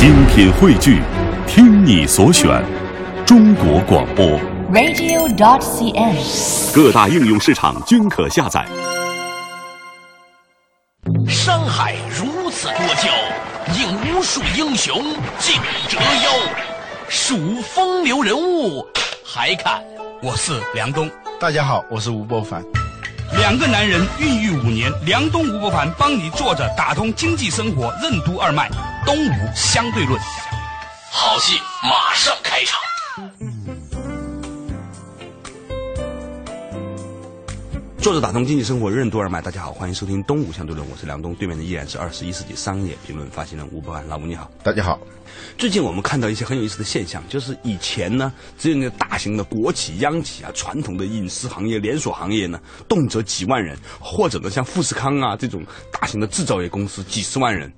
精品汇聚，听你所选，中国广播。radio.dot.cn，。各大应用市场均可下载。山海如此多娇，引无数英雄竞折腰。数风流人物，还看我是梁冬。大家好，我是吴伯凡。两个男人孕育五年，梁冬、吴伯凡帮你坐着打通经济生活任督二脉，东吴相对论。好戏马上开场。作者打通经济生活任督二脉，大家好，欢迎收听东吴相对论，我是梁东，对面的依然是二十一世纪商业评论发行人吴伯凡，老吴你好。大家好。最近我们看到一些很有意思的现象，就是以前呢，只有那个大型的国企、央企啊，传统的饮食行业、连锁行业呢，动辄几万人，或者呢像富士康啊这种大型的制造业公司，几十万人。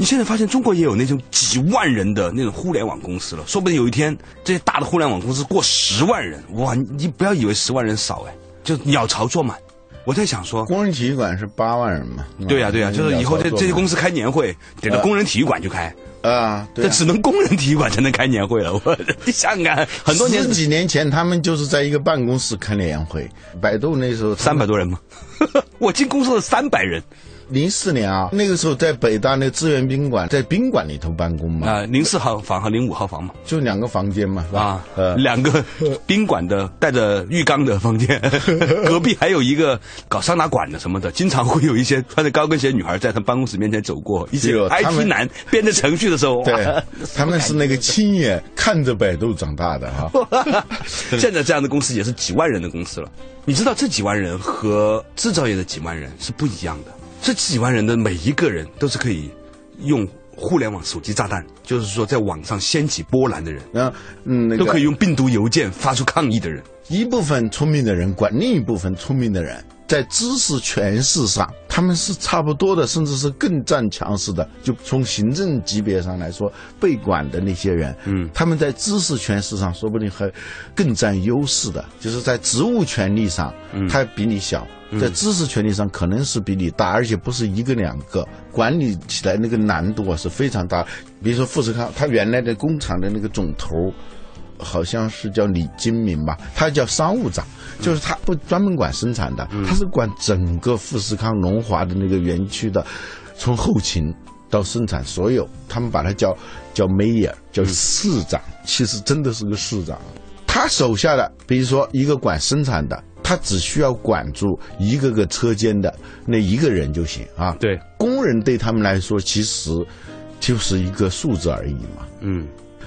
你现在发现中国也有那种几万人的那种互联网公司了，说不定有一天这些大的互联网公司过十万人，哇！你不要以为十万人少哎，就鸟巢坐满。我在想说，工人体育馆是八万人嘛？对呀、啊、对呀、啊，就是以后这这些公司开年会，得到工人体育馆去开。啊，这只能工人体育馆才能开年会了。我 你想想看，很多年十几年前他们就是在一个办公室开年会。百度那时候三百多人吗？我进公司的三百人。零四年啊，那个时候在北大那资源宾馆，在宾馆里头办公嘛。啊，零四号房和零五号房嘛，就两个房间嘛，是吧？啊，呃，两个宾馆的带着浴缸的房间，隔壁还有一个搞桑拿馆的什么的，经常会有一些穿着高跟鞋女孩在他办公室面前走过，一些 IT 男编着程序的时候，对，他们是那个亲眼看着百度长大的哈。现在这样的公司也是几万人的公司了，你知道这几万人和制造业的几万人是不一样的。这几万人的每一个人都是可以用互联网手机炸弹，就是说在网上掀起波澜的人，啊，嗯，那个、都可以用病毒邮件发出抗议的人。一部分聪明的人管另一部分聪明的人，在知识权势上他们是差不多的，甚至是更占强势的。就从行政级别上来说，被管的那些人，嗯，他们在知识权势上说不定还更占优势的，就是在职务权利上，嗯，他比你小。在知识权利上可能是比你大，而且不是一个两个，管理起来那个难度啊是非常大。比如说富士康，他原来的工厂的那个总头，好像是叫李金明吧，他叫商务长，就是他不专门管生产的，他是管整个富士康龙华的那个园区的，从后勤到生产所有，他们把他叫叫 mayor，叫市长，其实真的是个市长。他手下的，比如说一个管生产的。他只需要管住一个个车间的那一个人就行啊。对，工人对他们来说其实就是一个数字而已嘛。嗯，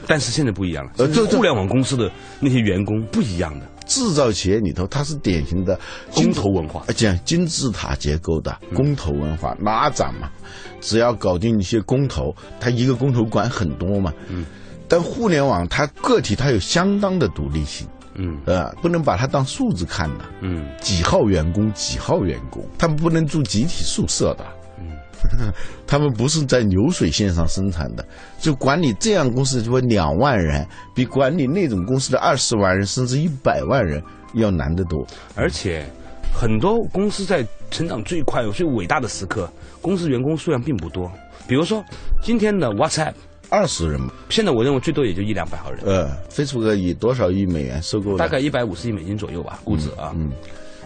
但是现在不一样了。呃，这互联网公司的那些员工不一样的。制造企业里头，它是典型的工头文化，讲金字塔结构的工头文化，拉长嘛。只要搞定一些工头，他一个工头管很多嘛。嗯。但互联网它个体它有相当的独立性。嗯，呃，不能把它当数字看的。嗯，几号员工，几号员工，他们不能住集体宿舍的。嗯，他们不是在流水线上生产的。就管理这样公司，就两万人，比管理那种公司的二十万人甚至一百万人要难得多。而且，很多公司在成长最快、最伟大的时刻，公司员工数量并不多。比如说，今天的 WhatsApp。二十人，现在我认为最多也就一两百号人。呃，Facebook 以多少亿美元收购？大概一百五十亿美金左右吧，估值啊。嗯，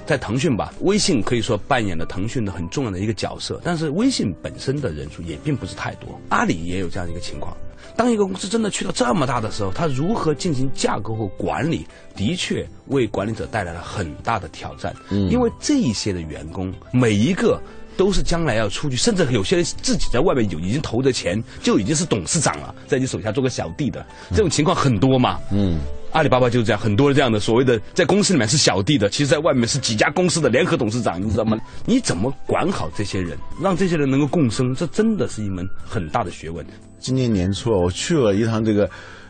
在腾讯吧，微信可以说扮演了腾讯的很重要的一个角色，但是微信本身的人数也并不是太多。阿里也有这样的一个情况。当一个公司真的去到这么大的时候，它如何进行架构和管理，的确为管理者带来了很大的挑战。嗯，因为这一些的员工每一个。都是将来要出去，甚至有些人自己在外面有已经投着钱，就已经是董事长了，在你手下做个小弟的，这种情况很多嘛。嗯，阿里巴巴就是这样，很多这样的所谓的在公司里面是小弟的，其实在外面是几家公司的联合董事长，你知道吗？你怎么管好这些人，让这些人能够共生，这真的是一门很大的学问。今年年初我去了一趟这个。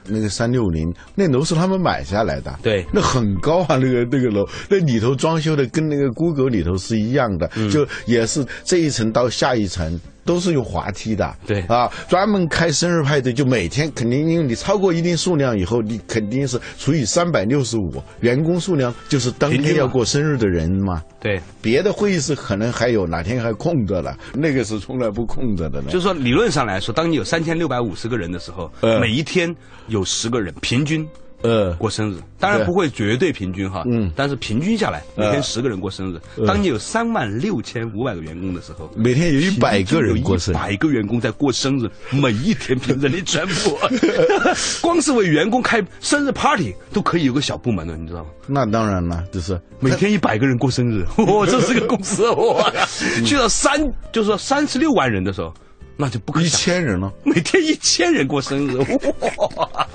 那个三六零，那楼是他们买下来的，对，那很高啊，那个那个楼，那里头装修的跟那个 Google 里头是一样的，嗯、就也是这一层到下一层，都是有滑梯的。对啊，专门开生日派对，就每天肯定，因为你超过一定数量以后，你肯定是除以三百六十五，员工数量就是当天要过生日的人嘛。对，别的会议室可能还有哪天还空着了，那个是从来不空着的呢。就是说理论上来说，当你有三千六百五十个人的时候，呃每一天有十个人平均呃，过生日，当然不会绝对平均哈，嗯但是平均下来每天呃十个人过生日。当你有三万六千五百个员工的时候，每天有一百个人过生日一百个员工在过生日，每一天凭着你全部，光是为员工开生日 party 都可以有个小部门了，你知道吗？那当然了，就是每天一百个人过生日，哇，这是个公司哇！去到三，就是说三十六万人的时候，那就不可一想千人了。每天一千人过生日，哇！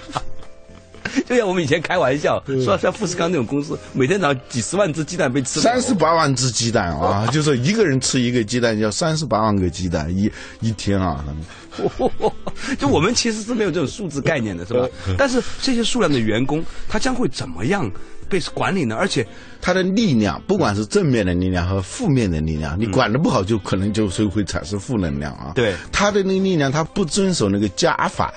就像我们以前开玩笑说，像富士康那种公司，每天早上几十万只鸡蛋被吃三十八万只鸡蛋啊，就是一个人吃一个鸡蛋，要三十八万个鸡蛋一一天啊。就我们其实是没有这种数字概念的，是吧？但是这些数量的员工，他将会怎么样被管理呢？而且，他的力量，不管是正面的力量和负面的力量，你管的不好，就可能就是会产生负能量啊。对他的那个力量，他不遵守那个加法，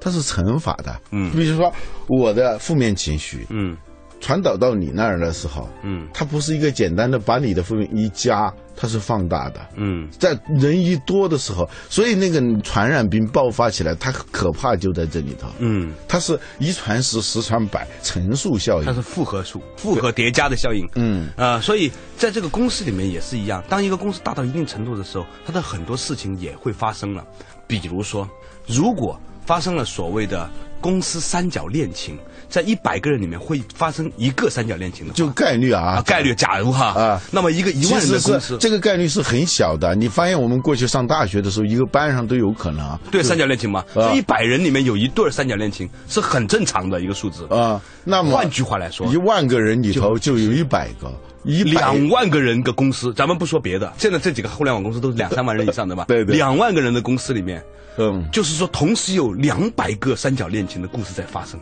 它是乘法的。嗯比如说我的负面情绪，嗯传导到你那儿的时候，嗯它不是一个简单的把你的负面一加，它是放大的。嗯，在人一多的时候，所以那个传染病爆发起来，它可怕就在这里头。嗯，它是一传十，十传百，乘数效应。它是复合数、复合叠加的效应。嗯啊、所以在这个公司里面也是一样，当一个公司大到一定程度的时候，它的很多事情也会发生了。比如说，如果发生了所谓的公司三角恋情，在一百个人里面会发生一个三角恋情的话，就概率啊，啊概率，假如哈啊那么一个一万人的公司，这个概率是很小的。你发现我们过去上大学的时候，一个班上都有可能啊。对三角恋情嘛，一百人里面有一对三角恋情是很正常的一个数字。啊，那么换句话来说一万个人里头就有一百个，一两万个人的公司，咱们不说别的，现在这几个互联网公司都是两三万人以上的吧？对对两万个人的公司里面，嗯就是说同时有两百个三角恋情的故事在发生。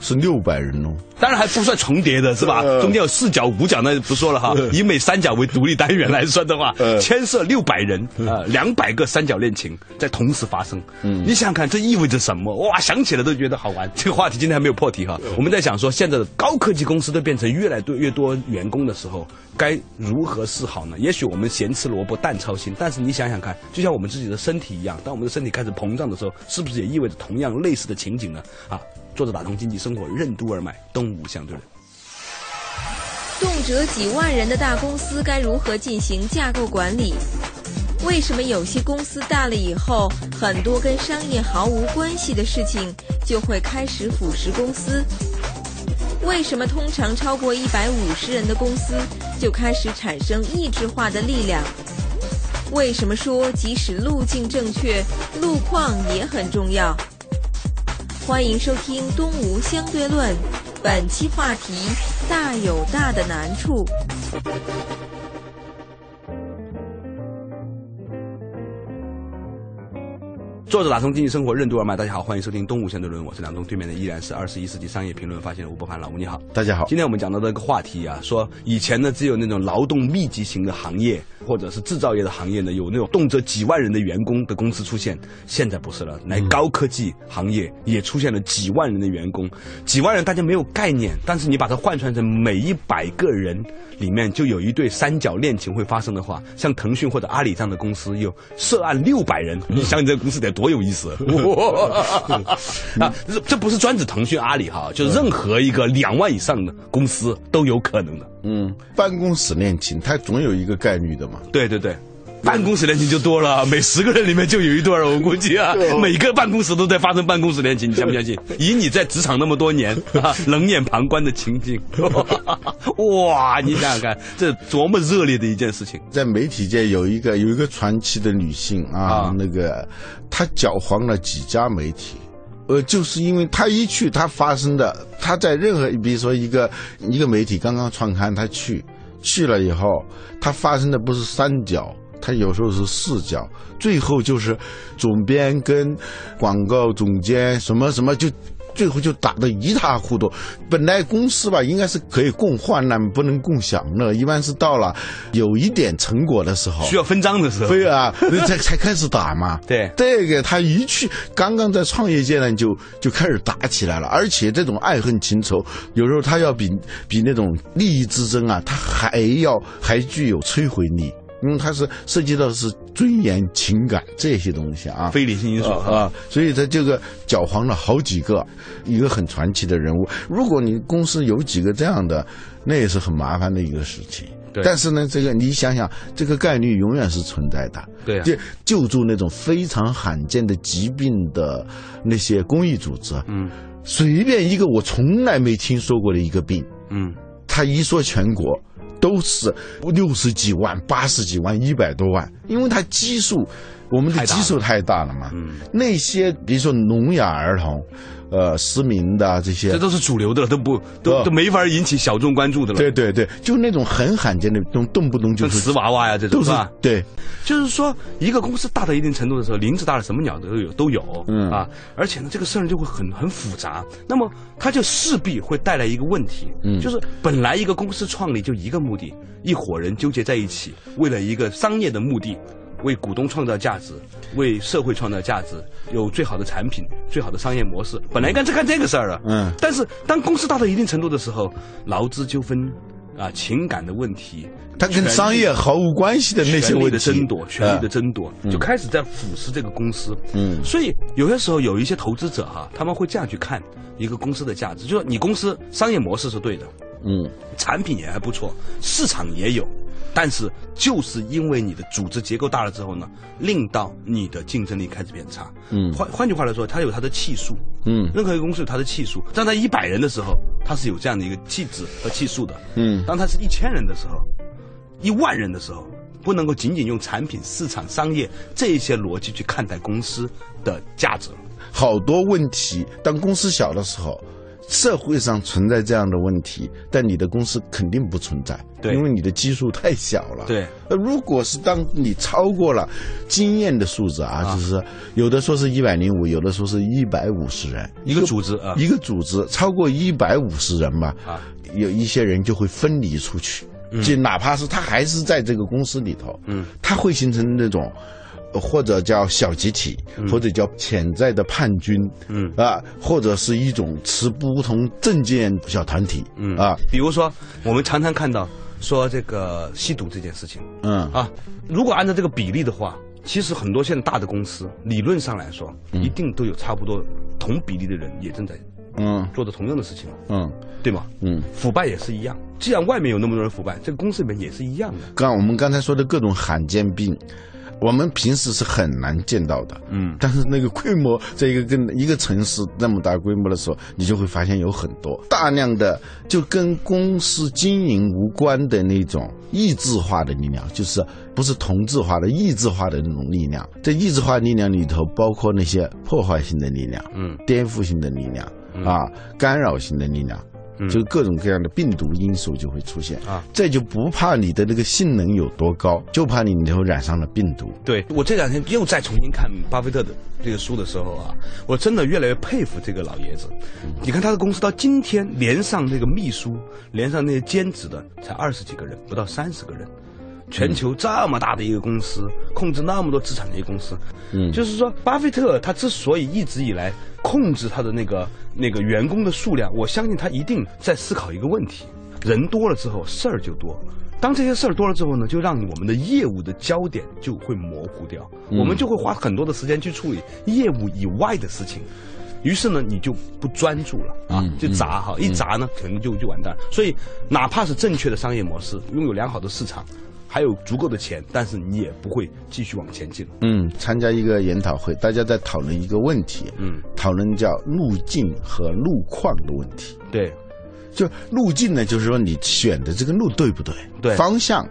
是六百人哦。当然还不算重叠的是吧？呃中间有四角、五角，那就不说了哈。以每三角为独立单元来算的话，呃牵涉六百人，啊，两百个三角恋情在同时发生。嗯，你想想看，这意味着什么？哇，想起来都觉得好玩。这个话题今天还没有破题哈。我们在想说，现在的高科技公司都变成越来越多员工的时候，该如何是好呢？也许我们咸吃萝卜淡操心，但是你想想看，就像我们自己的身体一样，当我们的身体开始膨胀的时候，是不是也意味着同样类似的情景呢？啊，作者打通经济生活任督二脉，东吴相对论。动辄几万人的大公司该如何进行架构管理？为什么有些公司大了以后，很多跟商业毫无关系的事情就会开始腐蚀公司？为什么通常超过一百五十人的公司就开始产生意志化的力量？为什么说即使路径正确，路况也很重要？欢迎收听《东吴相对论》，本期话题：大有大的难处。作者打通经济生活任督二脉，大家好，欢迎收听东吴相对论，我是梁东，对面的依然是二十一世纪商业评论发现人吴伯凡，老吴你好。大家好，今天我们讲到这个话题啊，说以前呢只有那种劳动密集型的行业或者是制造业的行业呢，有那种动辄几万人的员工的公司出现，现在不是了，来高科技行业也出现了几万人的员工，几万人大家没有概念，但是你把它换算成每一百个人里面就有一对三角恋情会发生的话，像腾讯或者阿里这样的公司有涉案六百人，你想你这个公司得多有意思啊！这这不是专指腾讯、阿里哈，就是任何一个两万以上的公司都有可能的。嗯，办公室恋情，它总有一个概率的嘛。对对对。办公室恋情就多了，每十个人里面就有一对儿，我估计啊，每个办公室都在发生办公室恋情，你相不相信？以你在职场那么多年 啊，冷眼旁观的情景，哇，你想想看，这多么热烈的一件事情！在媒体界有一个有一个传奇的女性啊，啊那个她搅黄了几家媒体。呃，就是因为她一去，她发生的，她在任何，比如说一个一个媒体刚刚创刊，她去去了以后，她发生的不是三角，它有时候是视角，最后就是总编跟广告总监什么什么就最后就打得一塌糊涂。本来公司吧应该是可以共患难，不能共享乐，一般是到了有一点成果的时候，需要分赃的时候，对啊，才才开始打嘛。对这个他一去，刚刚在创业阶段就就开始打起来了，而且这种爱恨情仇，有时候他要比比那种利益之争啊，他还要还具有摧毁力。因为它是涉及到的是尊严、情感这些东西啊，非理性因素啊啊，所以它这个搅黄了好几个，一个很传奇的人物。如果你公司有几个这样的，那也是很麻烦的一个事情。对但是呢，这个你想想，这个概率永远是存在的。对啊就救助那种非常罕见的疾病的那些公益组织，嗯随便一个我从来没听说过的一个病，嗯，他一说全国都是六十几万、八十几万、一百多万，因为它基数，我们的基数太大了嘛。嗯，那些比如说聋哑儿童，呃，失明的啊这些，这都是主流的，都不都哦。都没法引起小众关注的了。对对对，就那种很罕见的，动动不动就是瓷娃娃呀这种都是吧？对，就是说，一个公司大到一定程度的时候，林子大了，什么鸟都有都有，嗯。啊，而且呢，这个事儿就会很很复杂，那么它就势必会带来一个问题，嗯。就是本来一个公司创立就一个目的，一伙人纠结在一起，为了一个商业的目的。为股东创造价值，为社会创造价值，有最好的产品、最好的商业模式，本来应该是干这个事儿啊。嗯。但是当公司大到一定程度的时候，劳资纠纷啊、情感的问题，它跟商业毫无关系的那些权力问题，的争夺，权力的啊争夺，就开始在腐蚀这个公司。嗯。所以有些时候有一些投资者哈，他们会这样去看一个公司的价值，就是你公司商业模式是对的，嗯。产品也还不错，市场也有，但是就是因为你的组织结构大了之后呢，令到你的竞争力开始变差。嗯换换句话来说，它有它的气数。嗯任何一个公司有它的气数，当它一百人的时候，它是有这样的一个气质和气数的。嗯当它是一千人的时候，一万人的时候，不能够仅仅用产品、市场、商业这一些逻辑去看待公司的价值。好多问题，当公司小的时候，社会上存在这样的问题，但你的公司肯定不存在，对。因为你的基数太小了。对，呃，如果是当你超过了经验的数字啊，啊就是有的说是一百零五，有的说是一百五十人，一个组织啊。一个组织超过一百五十人吧，啊，有一些人就会分离出去，就哪怕是他还是在这个公司里头，嗯，他会形成那种。呃或者叫小集体，或者叫潜在的叛军，嗯。啊，或者是一种持不同政见小团体，嗯。啊，比如说我们常常看到说这个吸毒这件事情嗯。啊，如果按照这个比例的话，其实很多现在大的公司理论上来说，一定都有差不多同比例的人也正在嗯。做着同样的事情，嗯。对吗？嗯。腐败也是一样，既然外面有那么多人腐败，这个公司里面也是一样的。刚我们刚才说的各种罕见病，我们平时是很难见到的。嗯但是那个规模，在一个跟一个城市那么大规模的时候，你就会发现有很多大量的就跟公司经营无关的那种意志化的力量，就是不是同质化的意志化的那种力量。在意志化力量里头，包括那些破坏性的力量、嗯颠覆性的力量啊、干扰性的力量。就各种各样的病毒因素就会出现啊，这就不怕你的那个性能有多高，就怕你以后染上了病毒。对我这两天又再重新看巴菲特的这个书的时候啊，我真的越来越佩服这个老爷子。你看他的公司到今天，连上那个秘书，连上那些兼职的，才二十几个人，不到三十个人。全球这么大的一个公司，控制那么多资产的一个公司，嗯就是说，巴菲特他之所以一直以来控制他的那个那个员工的数量，我相信他一定在思考一个问题：人多了之后事儿就多。当这些事儿多了之后呢，就让我们的业务的焦点就会模糊掉，我们就会花很多的时间去处理业务以外的事情。于是呢，你就不专注了啊，就砸哈，一砸呢，可能就就完蛋。所以，哪怕是正确的商业模式，拥有良好的市场，还有足够的钱，但是你也不会继续往前进。嗯，参加一个研讨会，大家在讨论一个问题，嗯，讨论叫路径和路况的问题。对，就路径呢，就是说你选的这个路对不对？对方向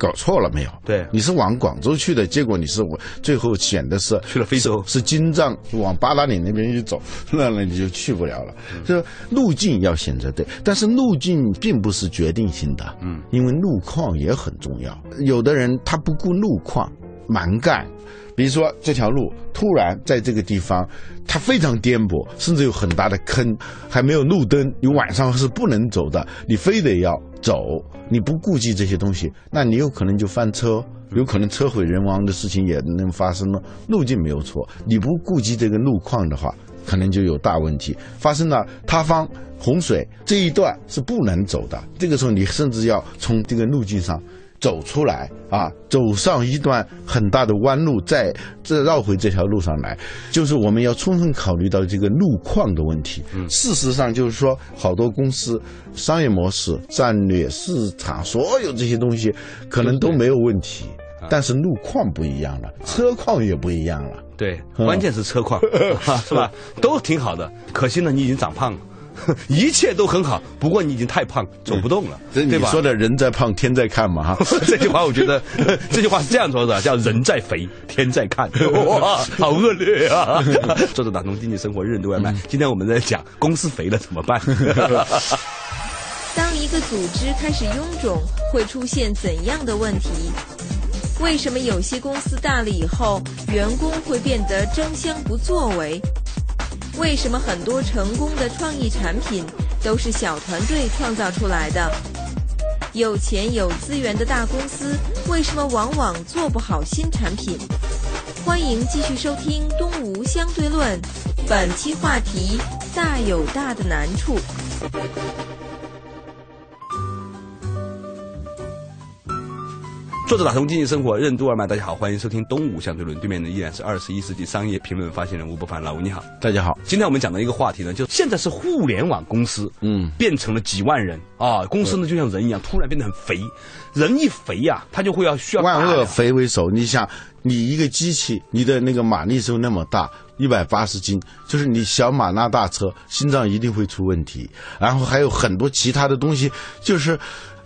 搞错了没有？对你是往广州去的，结果你是我最后选的是去了非洲是是金藏往八达岭那边去走，那 那你就去不了了。所以路径要选择对，但是路径并不是决定性的，嗯，因为路况也很重要。有的人他不顾路况。蛮干。比如说这条路突然在这个地方，它非常颠簸，甚至有很大的坑，还没有路灯，你晚上是不能走的，你非得要走，你不顾及这些东西，那你有可能就翻车，有可能车毁人亡的事情也能发生了。路径没有错，你不顾及这个路况的话，可能就有大问题，发生了塌方、洪水这一段是不能走的。这个时候你甚至要从这个路径上。走出来啊，走上一段很大的弯路，再再绕回这条路上来，就是我们要充分考虑到这个路况的问题。嗯，事实上就是说，好多公司商业模式、战略、市场，所有这些东西可能都没有问题，但是路况不一样了，车况也不一样了。对，关键是车况，是吧？都挺好的，可惜呢，你已经长胖了。一切都很好，不过你已经太胖，走不动了，对吧？说的人在胖，天在看嘛，哈。这句话我觉得，这句话是这样说的，叫人在肥，天在看。哇，好恶劣啊！做着打通经济生活，人人都外卖。今天我们在讲公司肥了怎么办？当一个组织开始臃肿，会出现怎样的问题？为什么有些公司大了以后，员工会变得争相不作为？为什么很多成功的创意产品都是小团队创造出来的？有钱有资源的大公司为什么往往做不好新产品？欢迎继续收听《东吴相对论》，本期话题：大有大的难处。作者打通经济生活任督二脉，大家好，欢迎收听东吴相对论。对面的依然是二十一世纪商业评论发现人吴伯凡，老吴你好，大家好。今天我们讲的一个话题呢，就现在是互联网公司，嗯，变成了几万人啊，公司呢就像人一样，突然变得很肥，人一肥呀，他就会要需要万恶肥为首。你想，你一个机器，你的那个马力是那么大，一百八十斤，就是你小马拉大车，心脏一定会出问题。然后还有很多其他的东西，就是。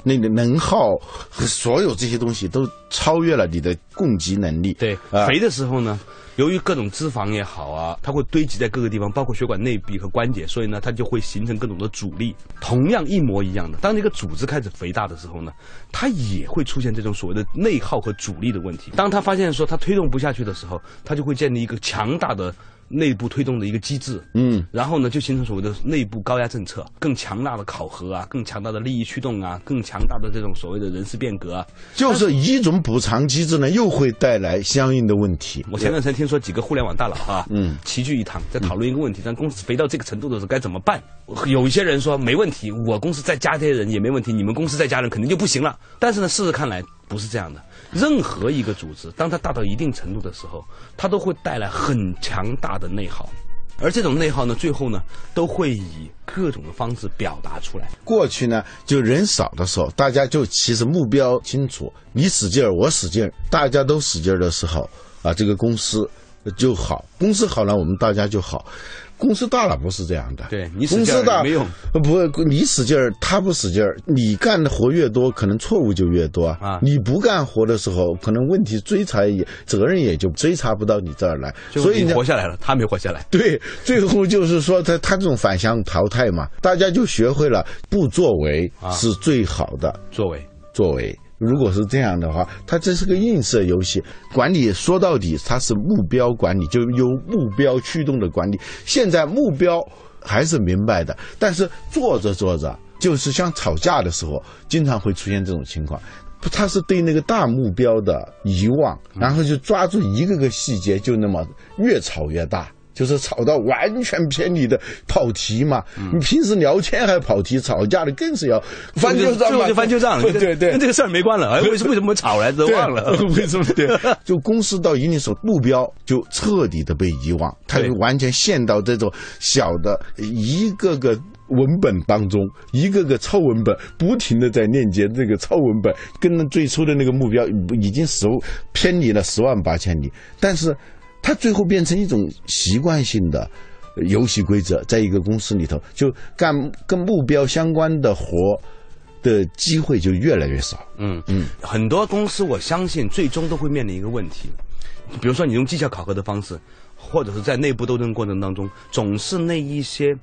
那个能耗和所有这些东西都超越了你的供给能力。对，肥的时候呢，由于各种脂肪也好啊，它会堆积在各个地方，包括血管内壁和关节，所以呢，它就会形成各种的阻力。同样一模一样的，当这个组织开始肥大的时候呢，它也会出现这种所谓的内耗和阻力的问题。当它发现说它推动不下去的时候，它就会建立一个强大的。内部推动的一个机制，嗯，然后呢，就形成所谓的内部高压政策，更强大的考核啊，更强大的利益驱动啊，更强大的这种所谓的人事变革啊，就是一种补偿机制呢，又会带来相应的问题。我前段时间听说几个互联网大佬啊，嗯，齐聚一堂，在讨论一个问题：当公司肥到这个程度的时候该怎么办？有一些人说没问题，我公司再加这些人也没问题，你们公司再加人肯定就不行了。但是呢，事实看来不是这样的。任何一个组织，当它大到一定程度的时候，它都会带来很强大的内耗，而这种内耗呢，最后呢，都会以各种的方式表达出来。过去呢，就人少的时候，大家就其实目标清楚，你使劲儿，我使劲儿，大家都使劲儿的时候，啊，这个公司就好，公司好了，我们大家就好。公司大了不是这样的，对你公司大没用，不，你使劲儿，他不使劲儿，你干的活越多，可能错误就越多啊。你不干活的时候，可能问题追查也责任也就追查不到你这儿来。所以你活下来了，他没活下来。对，最后就是说他他这种反向淘汰嘛，大家就学会了不作为是最好的作为作为。如果是这样的话，它这是个映射游戏。管理说到底，它是目标管理，就由目标驱动的管理。现在目标还是明白的，但是做着做着，就是像吵架的时候，经常会出现这种情况。他是对那个大目标的遗忘，然后就抓住一个个细节，就那么越吵越大。就是吵到完全偏离的跑题嘛，你平时聊天还跑题，吵架的更是要翻旧账嘛，就翻旧账，对对对，跟这个事儿没关了。哎，为什为什么吵来着？忘了 为什么？对，就公司到一定时候，目标就彻底的被遗忘，它就完全陷到这种小的一个个文本当中，一个个超文本不停的在链接这个超文本，跟最初的那个目标已经十偏离了十万八千里，但是。它最后变成一种习惯性的游戏规则，在一个公司里头，就干跟目标相关的活的机会就越来越少。嗯嗯，很多公司我相信最终都会面临一个问题，比如说你用绩效考核的方式，或者是在内部斗争过程当中，总是那一些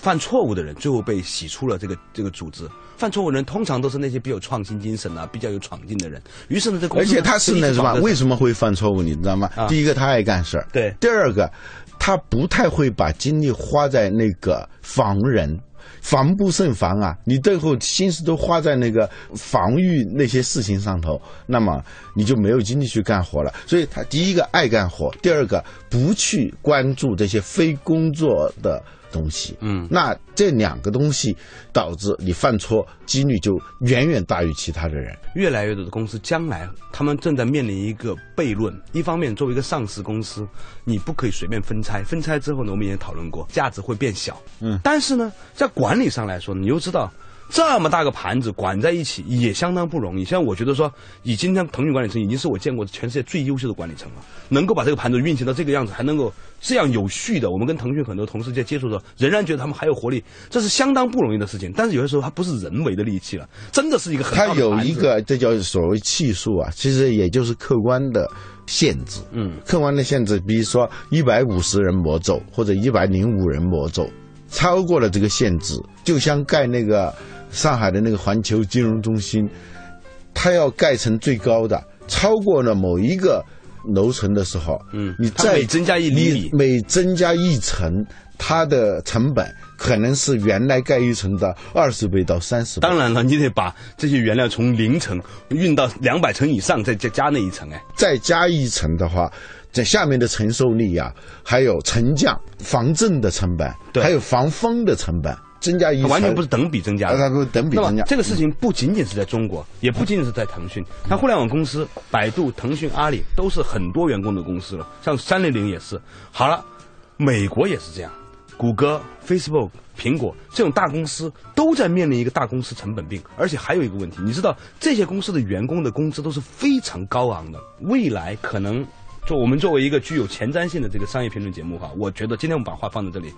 犯错误的人最后被洗出了这个这个组织。犯错误的人通常都是那些比较有创新精神啊、比较有闯劲的人。于是呢，这公司而且他是那什么？为？什么会犯错误？你知道吗？啊第一个，他爱干事儿；对第二个，他不太会把精力花在那个防人。防不胜防啊！你最后心思都花在那个防御那些事情上头，那么你就没有精力去干活了。所以他第一个爱干活，第二个不去关注这些非工作的东西。嗯那这两个东西导致你犯错几率就远远大于其他的人。越来越多的公司将来他们正在面临一个悖论。一方面，作为一个上市公司，你不可以随便分拆，分拆之后呢，我们也讨论过，价值会变小。嗯但是呢，在管理上来说，你又知道。这么大个盘子管在一起也相当不容易。像我觉得说，以今天腾讯管理层已经是我见过全世界最优秀的管理层了，能够把这个盘子运行到这个样子，还能够这样有序的。我们跟腾讯很多同事在接触的时候，仍然觉得他们还有活力，这是相当不容易的事情。但是有些时候它不是人为的利器了，真的是一个很大它的盘子有一个，这叫所谓系数啊，其实也就是客观的限制。嗯，客观的限制，比如说一百五十人魔咒或者一百零五人魔咒，超过了这个限制，就像盖那个上海的那个环球金融中心，它要盖成最高的，超过了某一个楼层的时候，嗯你再每增加一厘米每增加一层，它的成本可能是原来盖一层的二十倍到三十倍。当然了，你得把这些原料从零层运到两百层以上，再再加那一层。哎，再加一层的话，在下面的承受力啊，还有沉降、防震的成本，对还有防风的成本，增加一层完全不是等比增加的。呃它不是等比增加。这个事情不仅仅是在中国，也不仅仅是在腾讯，它互联网公司，百度、腾讯、阿里都是很多员工的公司了，像三六零也是。好了，美国也是这样，谷歌、Facebook、苹果这种大公司都在面临一个大公司成本病，而且还有一个问题，你知道这些公司的员工的工资都是非常高昂的，未来可能。就我们作为一个具有前瞻性的这个商业评论节目哈，我觉得今天我们把话放在这里，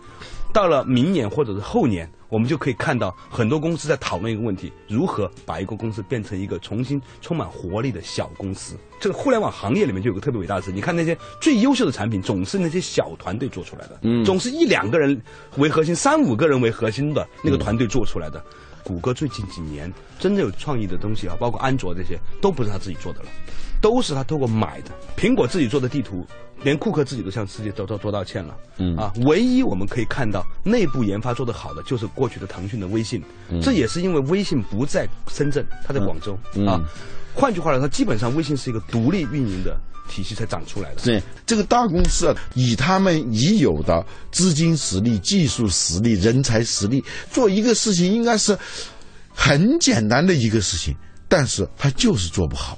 到了明年或者是后年，我们就可以看到很多公司在讨论一个问题：如何把一个公司变成一个重新充满活力的小公司。这个互联网行业里面就有个特别伟大的事，你看那些最优秀的产品，总是那些小团队做出来的，嗯，总是一两个人为核心，三五个人为核心的那个团队做出来的。谷歌最近几年真正有创意的东西啊，包括安卓这些，都不是他自己做的了，都是他透过买的。苹果自己做的地图，连库克自己都向世界都都做道歉了。嗯啊，唯一我们可以看到内部研发做得好的，就是过去的腾讯的微信。这也是因为微信不在深圳，它在广州、啊。换句话来说，基本上微信是一个独立运营的体系才长出来的。对这个大公司啊，以他们已有的资金实力、技术实力、人才实力，做一个事情应该是很简单的一个事情，但是他就是做不好。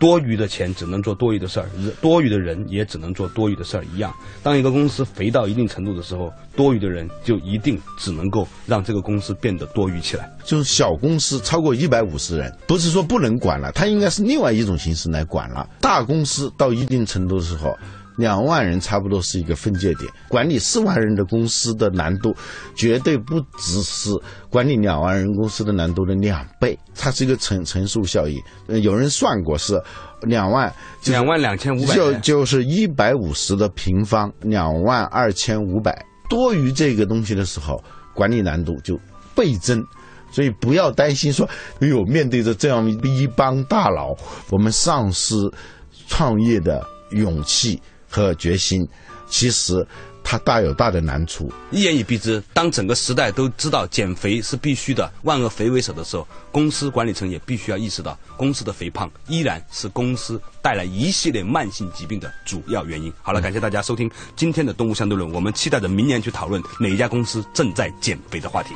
多余的钱只能做多余的事儿，多余的人也只能做多余的事儿一样。当一个公司肥到一定程度的时候，多余的人就一定只能够让这个公司变得多余起来。就是小公司超过一百五十人，不是说不能管了，它应该是另外一种形式来管了。大公司到一定程度的时候，两万人差不多是一个分界点。管理四万人的公司的难度，绝对不只是管理两万人公司的难度的两倍，它是一个乘乘数效应。呃，有人算过是两万，就是两万两千五百就，就是一百五十的平方，两万二千五百。多于这个东西的时候，管理难度就倍增。所以不要担心说，哎呦，面对着这样一帮大佬，我们丧失创业的勇气和决心，其实它大有大的难处。一言以蔽之，当整个时代都知道减肥是必须的，万恶肥为首的时候，公司管理层也必须要意识到，公司的肥胖依然是公司带来一系列慢性疾病的主要原因。好了，感谢大家收听今天的《动物相对论》，我们期待着明年去讨论哪一家公司正在减肥的话题。